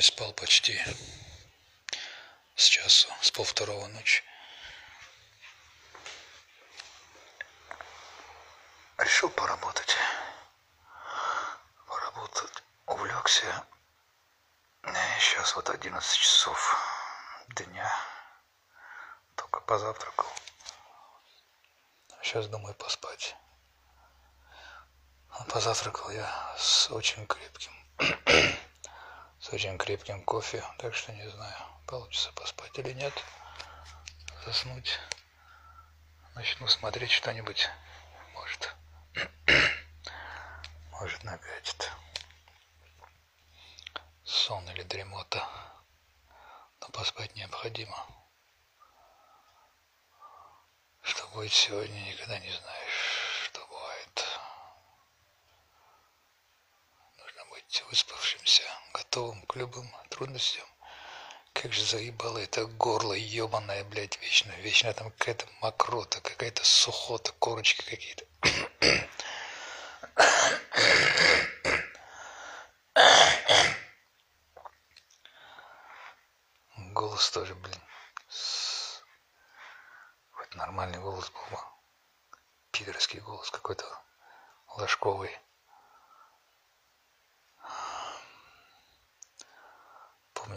не спал почти с часу, с полвторого ночи. Решил поработать. Поработать. Увлекся. Сейчас вот 11 часов дня. Только позавтракал. Сейчас думаю поспать. Позавтракал я с очень крепким очень крепким кофе, так что не знаю, получится поспать или нет, заснуть. Начну смотреть что-нибудь, может, может накатит. Сон или дремота, но поспать необходимо. Что будет сегодня, никогда не знаешь, что бывает. Нужно быть выспавшимся, готовым к любым трудностям. Как же заебало это горло ебаное, блядь, вечно, вечно там какая-то мокрота, какая-то сухота, корочки какие-то. Голос тоже, блин. Вот нормальный голос был бы. Пидорский голос какой-то ложковый.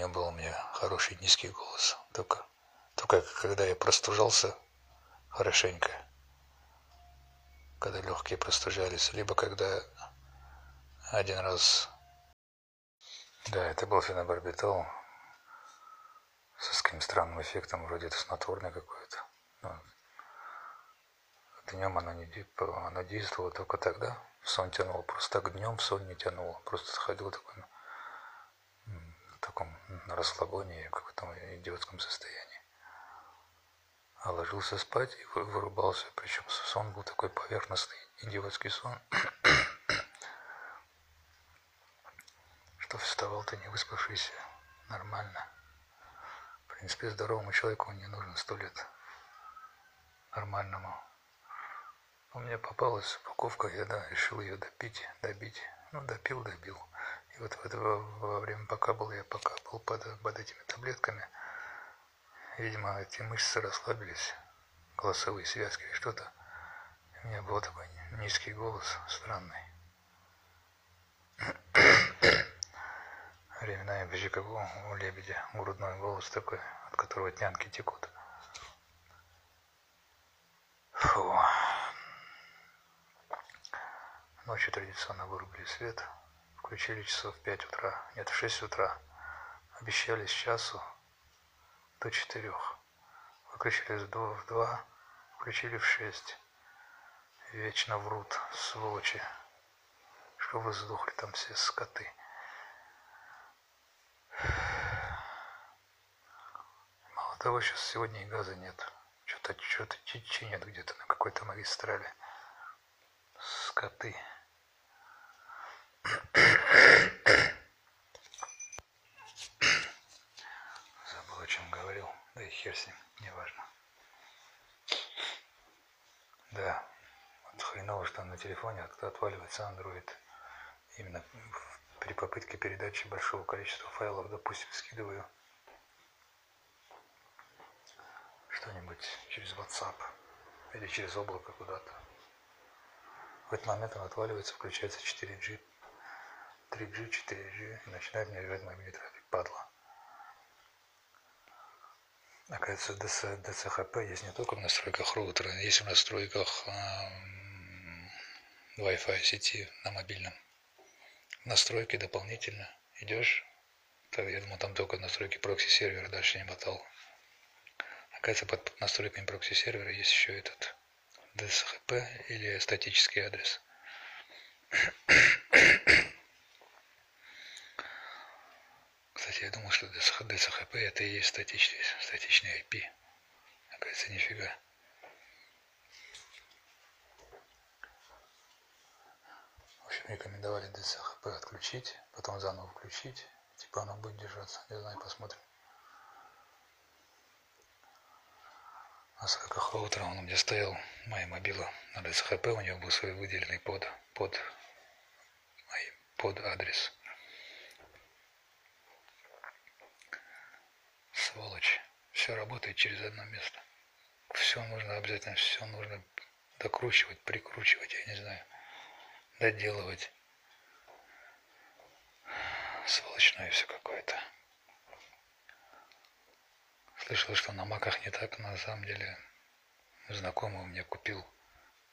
Помню, был у меня хороший низкий голос. Только, только когда я простужался хорошенько, когда легкие простужались, либо когда один раз... Да, это был фенобарбитол с каким странным эффектом, вроде это снотворное какое-то. Ну, днем оно не оно действовало только тогда. Сон тянуло. Просто так днем сон не тянуло. Просто ходил такой в таком в каком-то идиотском состоянии. А ложился спать и вырубался. Причем сон был такой поверхностный, идиотский сон. Что вставал ты не выспавшийся нормально. В принципе, здоровому человеку не нужно сто лет нормальному. У меня попалась упаковка, я да, решил ее допить, добить. Ну, допил, добил. И вот в это, во время, пока был я пока был под, под этими таблетками, видимо, эти мышцы расслабились, голосовые связки или что-то. У меня был такой низкий голос, странный. Временами почти как у лебедя, грудной голос такой, от которого тянки текут. Фу. Ночью традиционно вырубили свет, включили часов в 5 утра, нет, в 6 утра. Обещали с часу до 4. Выключили в 2, в 2 включили в 6. Вечно врут, сволочи. Что вы сдохли там все скоты. Мало того, сейчас сегодня и газа нет. Что-то что-то чинят где-то на какой-то магистрали. Скоты. Забыл, о чем говорил. Да и хер неважно. Да, вот хреново, что на телефоне отваливается Android. Именно при попытке передачи большого количества файлов, допустим, скидываю что-нибудь через WhatsApp или через облако куда-то. В этот момент он отваливается, включается 4G, 3G, 4G и начинает мне лежать мобильный трафик, падла. Оказывается, DC, DCHP есть не только в настройках роутера, есть в настройках эм, Wi-Fi сети на мобильном. Настройки дополнительно идешь, я думал, там только настройки прокси-сервера, дальше не мотал. Оказывается, под настройками прокси-сервера есть еще этот DSHP или статический адрес. Я думал, что DSHP это и есть статичный, статичный IP. Оказывается, нифига. В общем, рекомендовали DSHP отключить, потом заново включить. Типа оно будет держаться. Не знаю, посмотрим. На сороках утром он у меня стоял, моя мобила на DSHP, у него был свой выделенный под, под, под адрес. Сволочь. Все работает через одно место. Все нужно обязательно, все нужно докручивать, прикручивать, я не знаю, доделывать. Сволочное все какое-то. Слышал, что на маках не так, на самом деле знакомый у меня купил,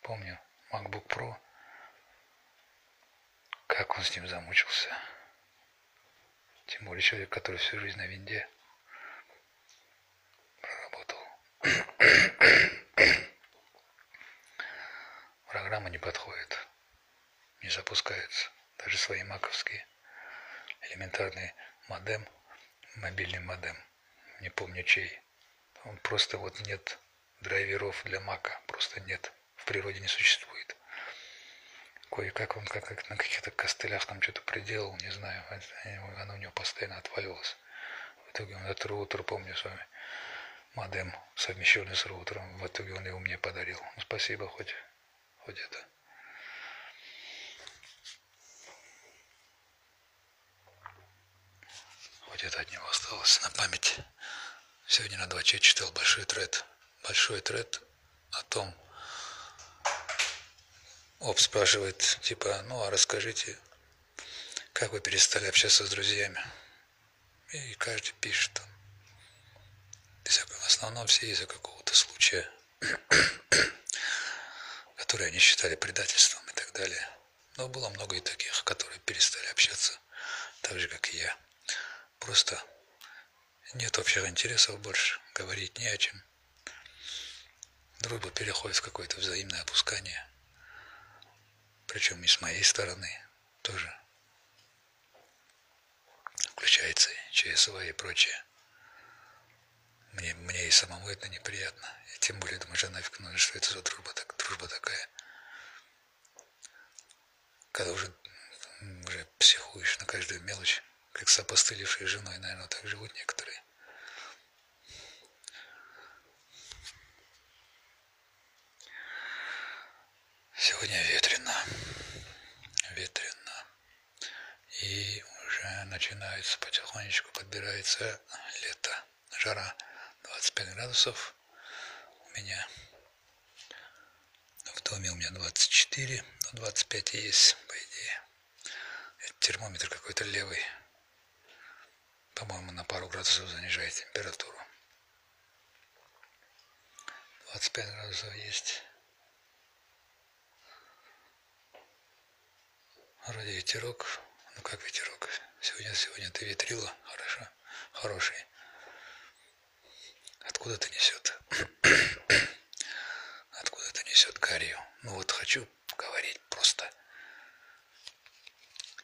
помню, MacBook Pro. Как он с ним замучился. Тем более человек, который всю жизнь на винде проработал. Программа не подходит, не запускается. Даже свои маковские элементарный модем, мобильный модем не помню чей. Он просто вот нет драйверов для мака, просто нет, в природе не существует. Кое-как он как, как на каких-то костылях там что-то приделал, не знаю, оно у него постоянно отваливалось. В итоге он этот роутер, помню с вами, модем, совмещенный с роутером, в итоге он его мне подарил. Ну, спасибо, хоть, хоть это. Хоть это от него осталось на память. Сегодня на 2 читал большой тред. Большой тред о том, Об спрашивает, типа, ну а расскажите, как вы перестали общаться с друзьями? И каждый пишет В основном все из-за какого-то случая, который они считали предательством и так далее. Но было много и таких, которые перестали общаться, так же, как и я. Просто нет общих интересов больше, говорить не о чем. Дружба переходит в какое-то взаимное опускание. Причем и с моей стороны тоже. Включается ЧСВ и прочее. Мне, мне и самому это неприятно. И тем более думаю, что нафиг нужно, что это за дружба, так, дружба такая. Когда уже, уже психуешь на каждую мелочь как с опостылевшей женой, наверное, так живут некоторые. Сегодня ветрено. Ветрено. И уже начинается потихонечку, подбирается лето. Жара 25 градусов у меня. В доме у меня 24, но 25 есть, по идее. Это термометр какой-то левый по-моему, на пару градусов занижает температуру. 25 градусов есть. Вроде ветерок. Ну как ветерок? Сегодня, сегодня ты ветрила. Хорошо. Хороший. Откуда ты несет? Откуда ты несет гарью? Ну вот хочу говорить просто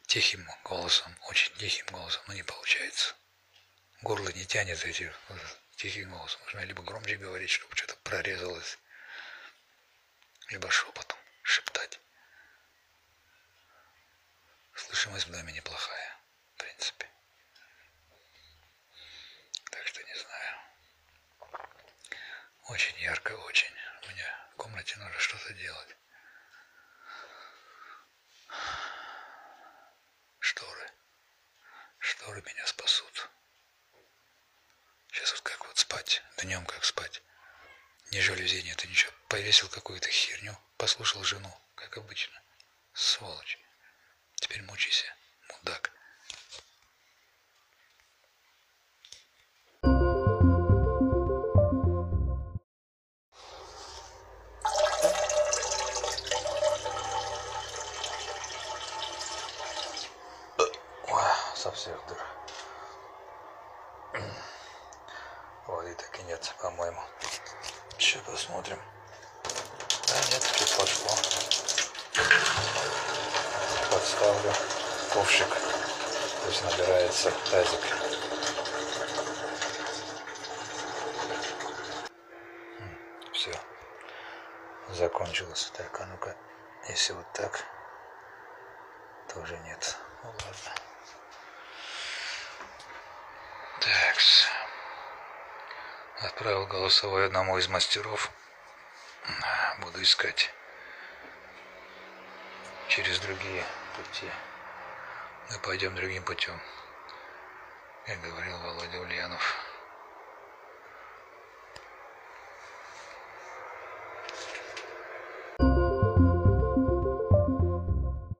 тихим голосом, очень тихим голосом, но не получается горло не тянет эти тихим голосом. Нужно либо громче говорить, чтобы что-то прорезалось, либо шепотом шептать. Слышимость в доме неплохая, в принципе. Так что не знаю. Очень ярко, очень. Меня в комнате нужно что-то делать. Шторы. Шторы меня спасут. Сейчас вот как вот спать, днем как спать. Ни жалюзи нет, и ничего. Повесил какую-то херню, послушал жену, как обычно. Сволочь. Теперь мучайся, мудак. Со всех дыр. Воды так и нет, по-моему. Сейчас посмотрим. Да нет, тут пошло. Подставлю ковшик. Пусть набирается тазик. Все. Закончилось. Так, а ну-ка. Если вот так, тоже нет. Ну ладно. Так. Отправил голосовой одному из мастеров. Буду искать через другие пути. Мы пойдем другим путем. Как говорил Володя Ульянов.